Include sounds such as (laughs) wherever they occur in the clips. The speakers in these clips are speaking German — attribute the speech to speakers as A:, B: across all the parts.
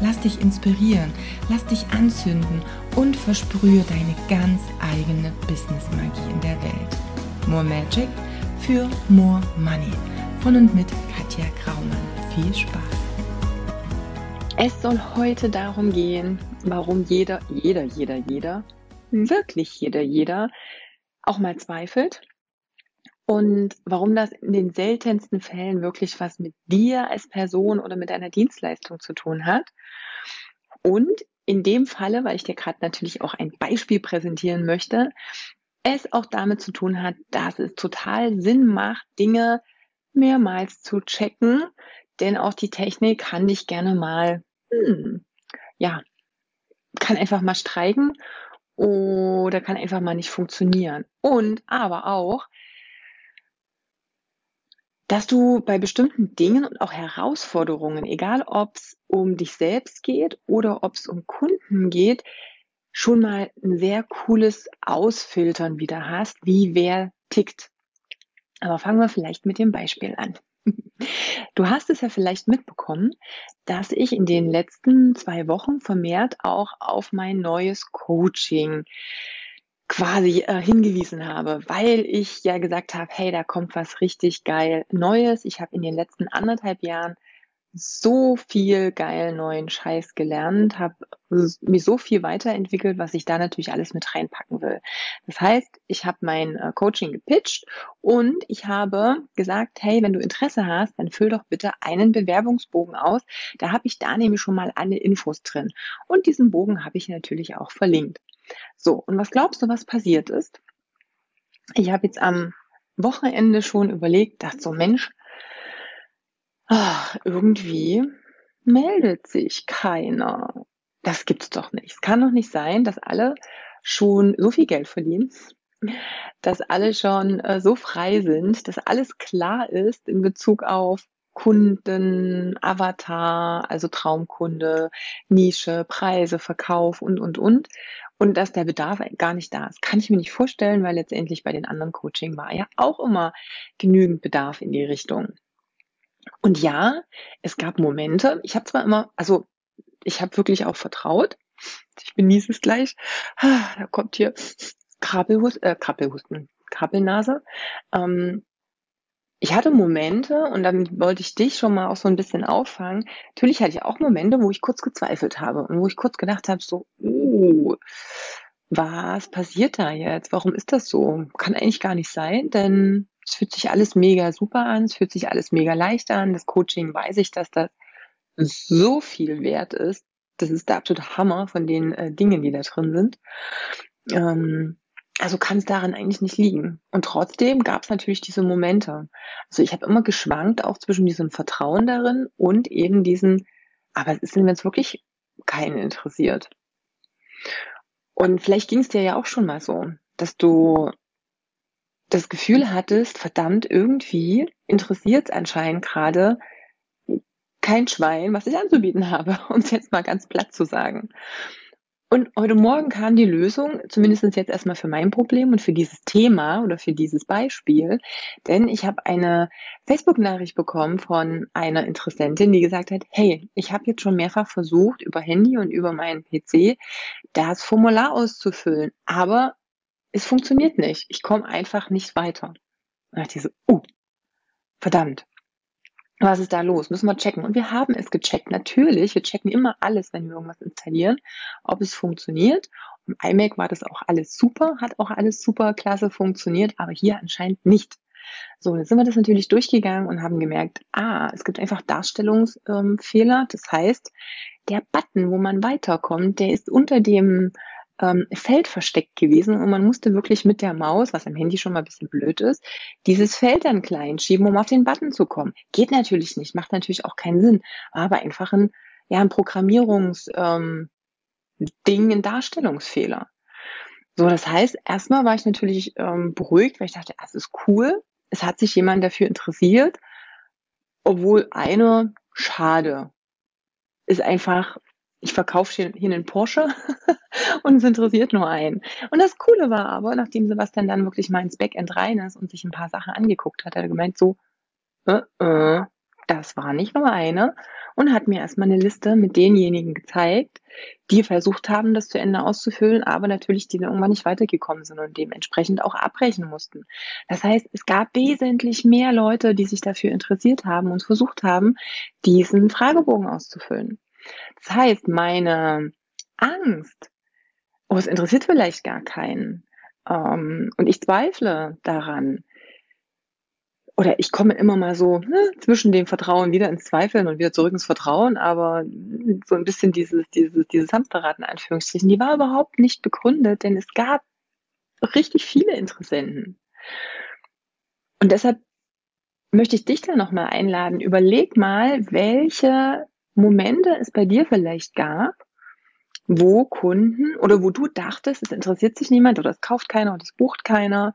A: Lass dich inspirieren, lass dich anzünden und versprühe deine ganz eigene Business-Magie in der Welt. More Magic für More Money. Von und mit Katja Kraumann. Viel Spaß!
B: Es soll heute darum gehen, warum jeder, jeder, jeder, jeder, wirklich jeder, jeder auch mal zweifelt und warum das in den seltensten Fällen wirklich was mit dir als Person oder mit deiner Dienstleistung zu tun hat. Und in dem Falle, weil ich dir gerade natürlich auch ein Beispiel präsentieren möchte, es auch damit zu tun hat, dass es total Sinn macht, Dinge mehrmals zu checken, denn auch die Technik kann dich gerne mal, hm, ja, kann einfach mal streiken oder kann einfach mal nicht funktionieren. Und aber auch, dass du bei bestimmten Dingen und auch Herausforderungen, egal ob es um dich selbst geht oder ob es um Kunden geht, schon mal ein sehr cooles Ausfiltern wieder hast, wie wer tickt. Aber fangen wir vielleicht mit dem Beispiel an. (laughs) Du hast es ja vielleicht mitbekommen, dass ich in den letzten zwei Wochen vermehrt auch auf mein neues Coaching quasi äh, hingewiesen habe, weil ich ja gesagt habe, hey, da kommt was richtig geil Neues. Ich habe in den letzten anderthalb Jahren so viel geil neuen Scheiß gelernt, habe mir so viel weiterentwickelt, was ich da natürlich alles mit reinpacken will. Das heißt, ich habe mein äh, Coaching gepitcht und ich habe gesagt, hey, wenn du Interesse hast, dann füll doch bitte einen Bewerbungsbogen aus. Da habe ich da nämlich schon mal alle Infos drin. Und diesen Bogen habe ich natürlich auch verlinkt. So, und was glaubst du, was passiert ist? Ich habe jetzt am Wochenende schon überlegt, dachte so, Mensch, ach, irgendwie meldet sich keiner. Das gibt's doch nicht. Es kann doch nicht sein, dass alle schon so viel Geld verdienen, dass alle schon äh, so frei sind, dass alles klar ist in Bezug auf Kunden, Avatar, also Traumkunde, Nische, Preise, Verkauf und, und, und und dass der Bedarf gar nicht da ist. Kann ich mir nicht vorstellen, weil letztendlich bei den anderen Coaching war ja auch immer genügend Bedarf in die Richtung. Und ja, es gab Momente, ich habe zwar immer, also ich habe wirklich auch vertraut, ich genieße es gleich, ah, da kommt hier Krabbelhusten, äh, Krabbelhusten, Krabbelnase. Ähm, ich hatte Momente, und dann wollte ich dich schon mal auch so ein bisschen auffangen. Natürlich hatte ich auch Momente, wo ich kurz gezweifelt habe und wo ich kurz gedacht habe, so, uh, was passiert da jetzt? Warum ist das so? Kann eigentlich gar nicht sein, denn es fühlt sich alles mega super an, es fühlt sich alles mega leicht an. Das Coaching weiß ich, dass das so viel wert ist. Das ist der absolute Hammer von den äh, Dingen, die da drin sind. Ähm, also kann es daran eigentlich nicht liegen. Und trotzdem gab es natürlich diese Momente. Also ich habe immer geschwankt, auch zwischen diesem Vertrauen darin und eben diesen, aber es ist mir jetzt wirklich keinen interessiert. Und vielleicht ging es dir ja auch schon mal so, dass du das Gefühl hattest, verdammt, irgendwie interessiert anscheinend gerade kein Schwein, was ich anzubieten habe, (laughs) um es jetzt mal ganz platt zu sagen. Und heute Morgen kam die Lösung, zumindest jetzt erstmal für mein Problem und für dieses Thema oder für dieses Beispiel. Denn ich habe eine Facebook-Nachricht bekommen von einer Interessentin, die gesagt hat, hey, ich habe jetzt schon mehrfach versucht, über Handy und über meinen PC das Formular auszufüllen, aber es funktioniert nicht. Ich komme einfach nicht weiter. Und dachte ich so, oh, verdammt was ist da los? Müssen wir checken. Und wir haben es gecheckt. Natürlich, wir checken immer alles, wenn wir irgendwas installieren, ob es funktioniert. Im iMac war das auch alles super, hat auch alles super klasse funktioniert, aber hier anscheinend nicht. So, dann sind wir das natürlich durchgegangen und haben gemerkt, ah, es gibt einfach Darstellungsfehler. Ähm, das heißt, der Button, wo man weiterkommt, der ist unter dem ähm, Feld versteckt gewesen und man musste wirklich mit der Maus, was am Handy schon mal ein bisschen blöd ist, dieses Feld dann klein schieben, um auf den Button zu kommen. Geht natürlich nicht, macht natürlich auch keinen Sinn, aber einfach ein, ja, ein Programmierungsding, ähm, ein Darstellungsfehler. So, das heißt, erstmal war ich natürlich ähm, beruhigt, weil ich dachte, das ist cool. Es hat sich jemand dafür interessiert, obwohl eine schade ist einfach, ich verkaufe hier, hier einen Porsche (laughs) und es interessiert nur einen. Und das Coole war aber, nachdem Sebastian dann wirklich mal ins Backend rein ist und sich ein paar Sachen angeguckt hat, hat er gemeint so, äh, äh, das war nicht nur eine und hat mir erstmal eine Liste mit denjenigen gezeigt, die versucht haben, das zu Ende auszufüllen, aber natürlich die dann irgendwann nicht weitergekommen sind und dementsprechend auch abbrechen mussten. Das heißt, es gab wesentlich mehr Leute, die sich dafür interessiert haben und versucht haben, diesen Fragebogen auszufüllen. Das heißt, meine Angst, oh, es interessiert vielleicht gar keinen, ähm, und ich zweifle daran, oder ich komme immer mal so ne, zwischen dem Vertrauen wieder ins Zweifeln und wieder zurück ins Vertrauen, aber so ein bisschen dieses, dieses, dieses Hamsterrad in Anführungsstrichen, die war überhaupt nicht begründet, denn es gab richtig viele Interessenten. Und deshalb möchte ich dich da nochmal einladen. Überleg mal, welche Momente es bei dir vielleicht gab, wo Kunden oder wo du dachtest, es interessiert sich niemand oder es kauft keiner oder es bucht keiner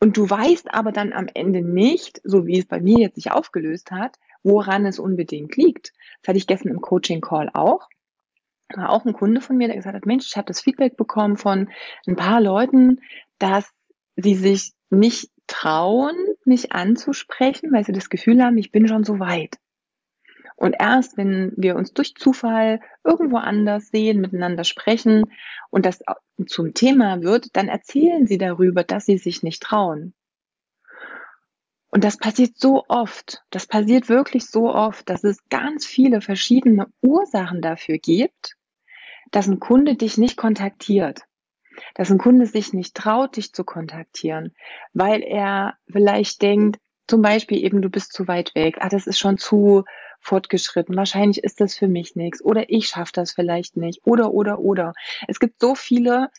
B: und du weißt aber dann am Ende nicht, so wie es bei mir jetzt sich aufgelöst hat, woran es unbedingt liegt. Das hatte ich gestern im Coaching-Call auch. War auch ein Kunde von mir, der gesagt hat, Mensch, ich habe das Feedback bekommen von ein paar Leuten, dass sie sich nicht trauen, mich anzusprechen, weil sie das Gefühl haben, ich bin schon so weit. Und erst wenn wir uns durch Zufall irgendwo anders sehen, miteinander sprechen und das zum Thema wird, dann erzählen sie darüber, dass sie sich nicht trauen. Und das passiert so oft, das passiert wirklich so oft, dass es ganz viele verschiedene Ursachen dafür gibt, dass ein Kunde dich nicht kontaktiert, dass ein Kunde sich nicht traut, dich zu kontaktieren, weil er vielleicht denkt, zum Beispiel eben, du bist zu weit weg, ah, das ist schon zu fortgeschritten, wahrscheinlich ist das für mich nichts oder ich schaffe das vielleicht nicht oder oder oder. Es gibt so viele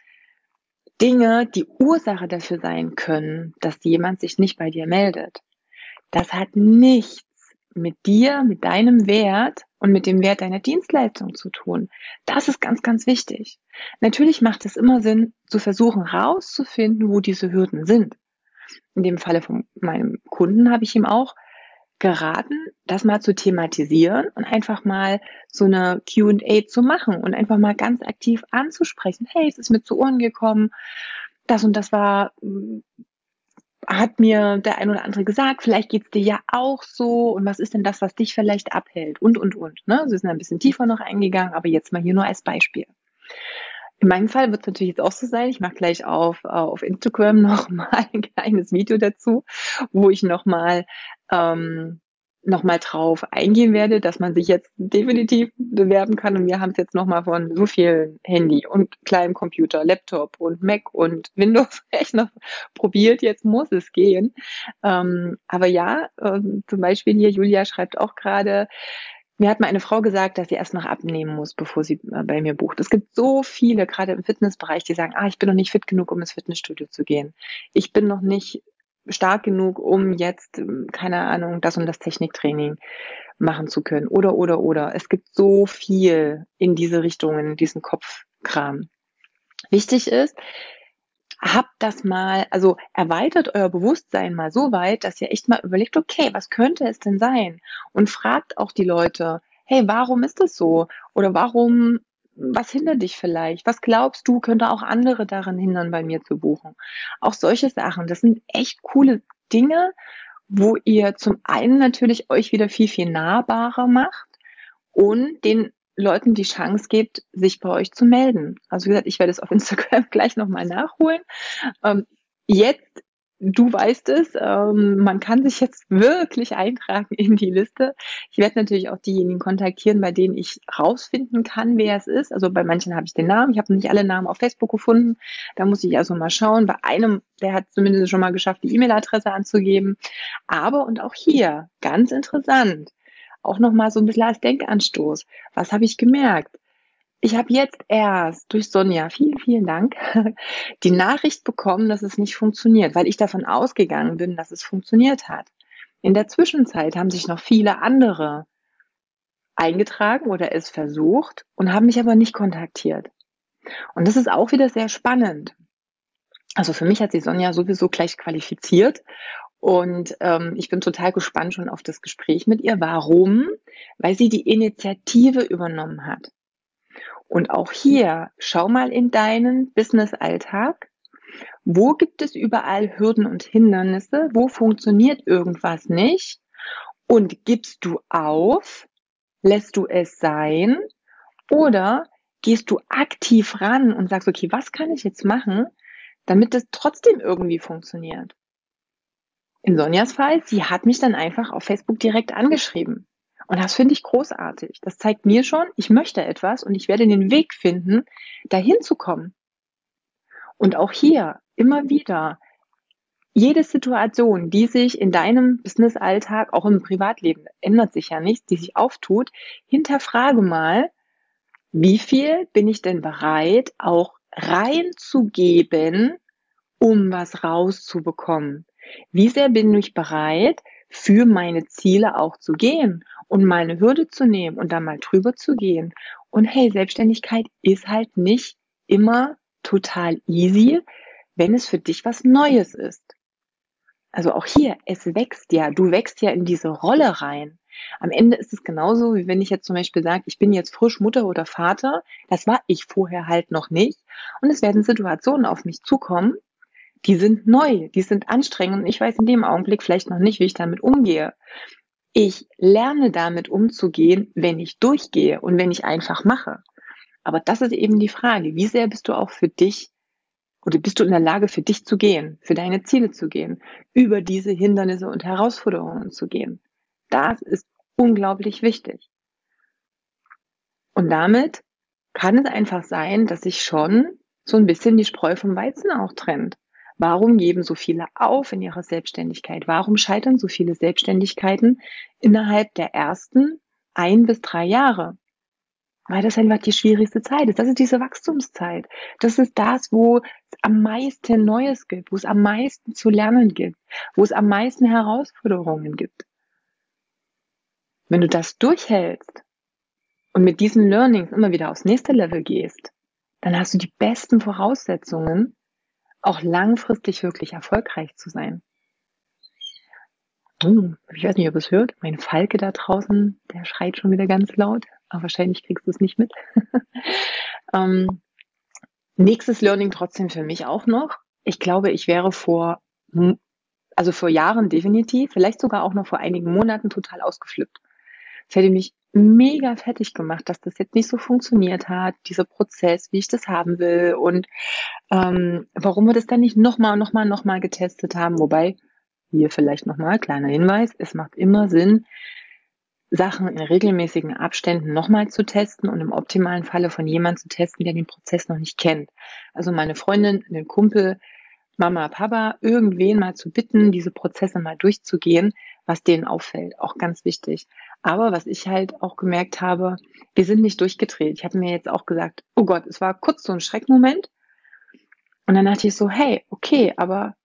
B: Dinge, die Ursache dafür sein können, dass jemand sich nicht bei dir meldet. Das hat nichts mit dir, mit deinem Wert und mit dem Wert deiner Dienstleistung zu tun. Das ist ganz, ganz wichtig. Natürlich macht es immer Sinn, zu versuchen herauszufinden, wo diese Hürden sind. In dem Falle von meinem Kunden habe ich ihm auch geraten, das mal zu thematisieren und einfach mal so eine Q&A zu machen und einfach mal ganz aktiv anzusprechen. Hey, es ist mir zu Ohren gekommen. Das und das war, mm, hat mir der ein oder andere gesagt. Vielleicht geht's dir ja auch so. Und was ist denn das, was dich vielleicht abhält? Und, und, und. Ne? Sie sind ein bisschen tiefer noch eingegangen, aber jetzt mal hier nur als Beispiel. In meinem Fall wird es natürlich jetzt auch so sein. Ich mache gleich auf, auf Instagram (laughs) nochmal ein kleines Video dazu, wo ich nochmal ähm, nochmal drauf eingehen werde, dass man sich jetzt definitiv bewerben kann. Und wir haben es jetzt nochmal von so viel Handy und kleinem Computer, Laptop und Mac und (laughs) Windows-Rechner probiert. Jetzt muss es gehen. Ähm, aber ja, ähm, zum Beispiel hier, Julia schreibt auch gerade, mir hat mal eine Frau gesagt, dass sie erst noch abnehmen muss, bevor sie äh, bei mir bucht. Es gibt so viele, gerade im Fitnessbereich, die sagen, ah, ich bin noch nicht fit genug, um ins Fitnessstudio zu gehen. Ich bin noch nicht stark genug, um jetzt, ähm, keine Ahnung, das und das Techniktraining machen zu können. Oder, oder, oder. Es gibt so viel in diese Richtung, in diesen Kopfkram. Wichtig ist, habt das mal, also erweitert euer Bewusstsein mal so weit, dass ihr echt mal überlegt, okay, was könnte es denn sein? Und fragt auch die Leute, hey, warum ist das so? Oder warum, was hindert dich vielleicht? Was glaubst du, könnte auch andere daran hindern, bei mir zu buchen? Auch solche Sachen, das sind echt coole Dinge, wo ihr zum einen natürlich euch wieder viel, viel nahbarer macht und den Leuten die Chance gibt, sich bei euch zu melden. Also wie gesagt, ich werde es auf (laughs) Instagram gleich nochmal nachholen. Ähm, jetzt, du weißt es, ähm, man kann sich jetzt wirklich eintragen in die Liste. Ich werde natürlich auch diejenigen kontaktieren, bei denen ich rausfinden kann, wer es ist. Also bei manchen habe ich den Namen. Ich habe nicht alle Namen auf Facebook gefunden. Da muss ich also mal schauen. Bei einem, der hat zumindest schon mal geschafft, die E-Mail-Adresse anzugeben. Aber und auch hier, ganz interessant auch nochmal so ein bisschen als Denkanstoß. Was habe ich gemerkt? Ich habe jetzt erst durch Sonja, vielen, vielen Dank, (laughs) die Nachricht bekommen, dass es nicht funktioniert, weil ich davon ausgegangen bin, dass es funktioniert hat. In der Zwischenzeit haben sich noch viele andere eingetragen oder es versucht und haben mich aber nicht kontaktiert. Und das ist auch wieder sehr spannend. Also für mich hat sich Sonja sowieso gleich qualifiziert. Und ähm, ich bin total gespannt schon auf das Gespräch mit ihr. Warum? Weil sie die Initiative übernommen hat. Und auch hier, schau mal in deinen Business-Alltag. Wo gibt es überall Hürden und Hindernisse? Wo funktioniert irgendwas nicht? Und gibst du auf? Lässt du es sein? Oder gehst du aktiv ran und sagst, okay, was kann ich jetzt machen, damit das trotzdem irgendwie funktioniert? In Sonjas Fall, sie hat mich dann einfach auf Facebook direkt angeschrieben. Und das finde ich großartig. Das zeigt mir schon, ich möchte etwas und ich werde den Weg finden, dahin zu kommen. Und auch hier immer wieder, jede Situation, die sich in deinem Business-Alltag, auch im Privatleben, ändert sich ja nichts, die sich auftut, hinterfrage mal, wie viel bin ich denn bereit, auch reinzugeben, um was rauszubekommen? Wie sehr bin ich bereit, für meine Ziele auch zu gehen und mal eine Hürde zu nehmen und da mal drüber zu gehen? Und hey, Selbstständigkeit ist halt nicht immer total easy, wenn es für dich was Neues ist. Also auch hier, es wächst ja, du wächst ja in diese Rolle rein. Am Ende ist es genauso, wie wenn ich jetzt zum Beispiel sage, ich bin jetzt frisch Mutter oder Vater. Das war ich vorher halt noch nicht. Und es werden Situationen auf mich zukommen, die sind neu, die sind anstrengend und ich weiß in dem Augenblick vielleicht noch nicht, wie ich damit umgehe. Ich lerne damit umzugehen, wenn ich durchgehe und wenn ich einfach mache. Aber das ist eben die Frage, wie sehr bist du auch für dich oder bist du in der Lage, für dich zu gehen, für deine Ziele zu gehen, über diese Hindernisse und Herausforderungen zu gehen. Das ist unglaublich wichtig. Und damit kann es einfach sein, dass sich schon so ein bisschen die Spreu vom Weizen auch trennt. Warum geben so viele auf in ihrer Selbstständigkeit? Warum scheitern so viele Selbstständigkeiten innerhalb der ersten ein bis drei Jahre? Weil das einfach die schwierigste Zeit ist. Das ist diese Wachstumszeit. Das ist das, wo es am meisten Neues gibt, wo es am meisten zu lernen gibt, wo es am meisten Herausforderungen gibt. Wenn du das durchhältst und mit diesen Learnings immer wieder aufs nächste Level gehst, dann hast du die besten Voraussetzungen, auch langfristig wirklich erfolgreich zu sein. Hm, ich weiß nicht, ob es hört. Mein Falke da draußen, der schreit schon wieder ganz laut. Aber wahrscheinlich kriegst du es nicht mit. (laughs) ähm, nächstes Learning trotzdem für mich auch noch. Ich glaube, ich wäre vor, also vor Jahren definitiv, vielleicht sogar auch noch vor einigen Monaten total ausgeflippt. Es hätte mich mega fertig gemacht, dass das jetzt nicht so funktioniert hat, dieser Prozess, wie ich das haben will und ähm, warum wir das dann nicht nochmal, nochmal, nochmal getestet haben. Wobei, hier vielleicht nochmal, kleiner Hinweis, es macht immer Sinn, Sachen in regelmäßigen Abständen nochmal zu testen und im optimalen Falle von jemandem zu testen, der den Prozess noch nicht kennt. Also meine Freundin, einen Kumpel, Mama, Papa, irgendwen mal zu bitten, diese Prozesse mal durchzugehen, was denen auffällt. Auch ganz wichtig. Aber was ich halt auch gemerkt habe, wir sind nicht durchgedreht. Ich habe mir jetzt auch gesagt, oh Gott, es war kurz so ein Schreckmoment. Und dann dachte ich so, hey, okay, aber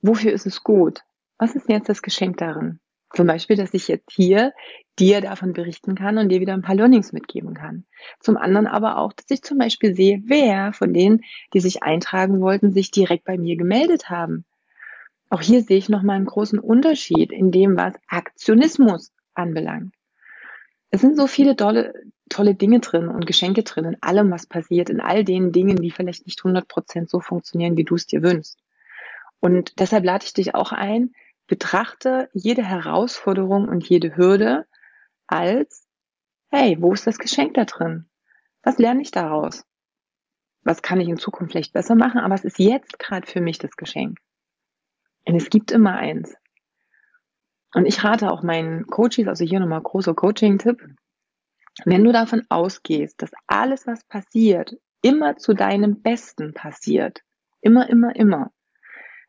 B: wofür ist es gut? Was ist jetzt das Geschenk darin? Zum Beispiel, dass ich jetzt hier dir davon berichten kann und dir wieder ein paar Learnings mitgeben kann. Zum anderen aber auch, dass ich zum Beispiel sehe, wer von denen, die sich eintragen wollten, sich direkt bei mir gemeldet haben. Auch hier sehe ich nochmal einen großen Unterschied in dem, was Aktionismus anbelangt. Es sind so viele tolle, tolle Dinge drin und Geschenke drin in allem, was passiert, in all den Dingen, die vielleicht nicht 100% so funktionieren, wie du es dir wünschst. Und deshalb lade ich dich auch ein, betrachte jede Herausforderung und jede Hürde als, hey, wo ist das Geschenk da drin? Was lerne ich daraus? Was kann ich in Zukunft vielleicht besser machen? Aber es ist jetzt gerade für mich das Geschenk. Und es gibt immer eins. Und ich rate auch meinen Coaches, also hier nochmal großer Coaching-Tipp, wenn du davon ausgehst, dass alles, was passiert, immer zu deinem Besten passiert, immer, immer, immer.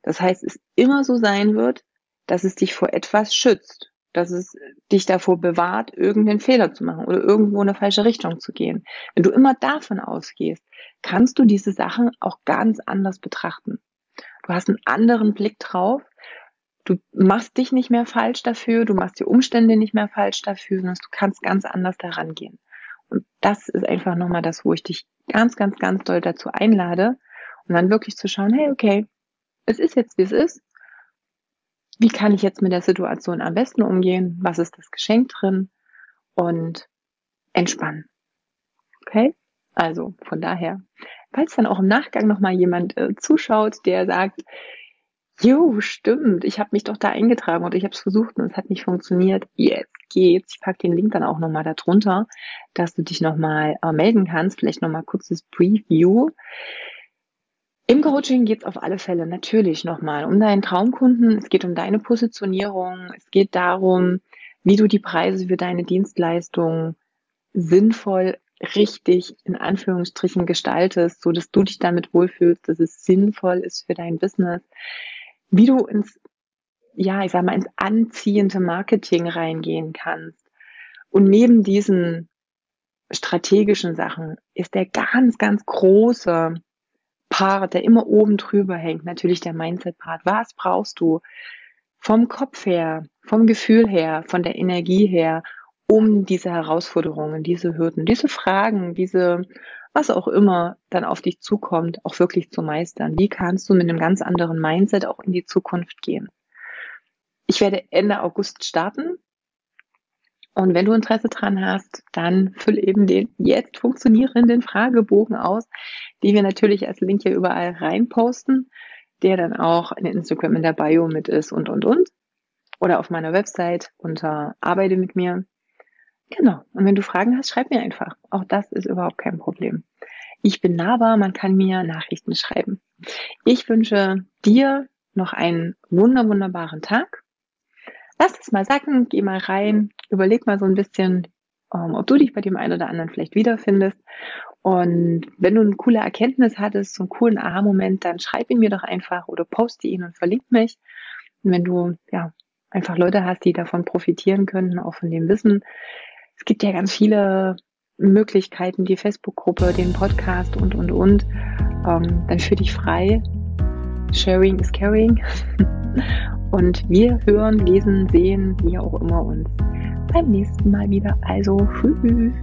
B: Das heißt, es immer so sein wird, dass es dich vor etwas schützt, dass es dich davor bewahrt, irgendeinen Fehler zu machen oder irgendwo in eine falsche Richtung zu gehen. Wenn du immer davon ausgehst, kannst du diese Sachen auch ganz anders betrachten. Du hast einen anderen Blick drauf. Du machst dich nicht mehr falsch dafür, du machst die Umstände nicht mehr falsch dafür, sondern du kannst ganz anders daran gehen. Und das ist einfach nochmal das, wo ich dich ganz, ganz, ganz doll dazu einlade. Und dann wirklich zu schauen, hey, okay, es ist jetzt, wie es ist. Wie kann ich jetzt mit der Situation am besten umgehen? Was ist das Geschenk drin? Und entspannen. Okay? Also von daher, falls dann auch im Nachgang nochmal jemand äh, zuschaut, der sagt, Jo, stimmt. Ich habe mich doch da eingetragen und ich habe es versucht und es hat nicht funktioniert. Jetzt geht's. Ich packe den Link dann auch nochmal darunter, dass du dich nochmal äh, melden kannst. Vielleicht nochmal kurzes Preview. Im Coaching geht's auf alle Fälle natürlich nochmal um deinen Traumkunden. Es geht um deine Positionierung. Es geht darum, wie du die Preise für deine Dienstleistung sinnvoll, richtig in Anführungsstrichen gestaltest, so dass du dich damit wohlfühlst, dass es sinnvoll ist für dein Business wie du ins, ja, ich sag mal, ins anziehende Marketing reingehen kannst. Und neben diesen strategischen Sachen ist der ganz, ganz große Part, der immer oben drüber hängt, natürlich der Mindset-Part. Was brauchst du vom Kopf her, vom Gefühl her, von der Energie her, um diese Herausforderungen, diese Hürden, diese Fragen, diese was auch immer dann auf dich zukommt, auch wirklich zu meistern. Wie kannst du mit einem ganz anderen Mindset auch in die Zukunft gehen? Ich werde Ende August starten. Und wenn du Interesse dran hast, dann füll eben den jetzt funktionierenden Fragebogen aus, die wir natürlich als Link hier überall reinposten, der dann auch in Instagram in der Bio mit ist und, und, und. Oder auf meiner Website unter Arbeite mit mir. Genau. Und wenn du Fragen hast, schreib mir einfach. Auch das ist überhaupt kein Problem. Ich bin nahbar, man kann mir Nachrichten schreiben. Ich wünsche dir noch einen wunder, wunderbaren Tag. Lass es mal sacken, geh mal rein, überleg mal so ein bisschen, ähm, ob du dich bei dem einen oder anderen vielleicht wiederfindest. Und wenn du eine coole Erkenntnis hattest, so einen coolen Aha-Moment, dann schreib ihn mir doch einfach oder poste ihn und verlink mich. Und wenn du ja einfach Leute hast, die davon profitieren können, auch von dem Wissen, es gibt ja ganz viele Möglichkeiten, die Facebook-Gruppe, den Podcast und, und, und. Ähm, dann fühl dich frei. Sharing is caring. (laughs) und wir hören, lesen, sehen, wie auch immer uns beim nächsten Mal wieder. Also, tschüss.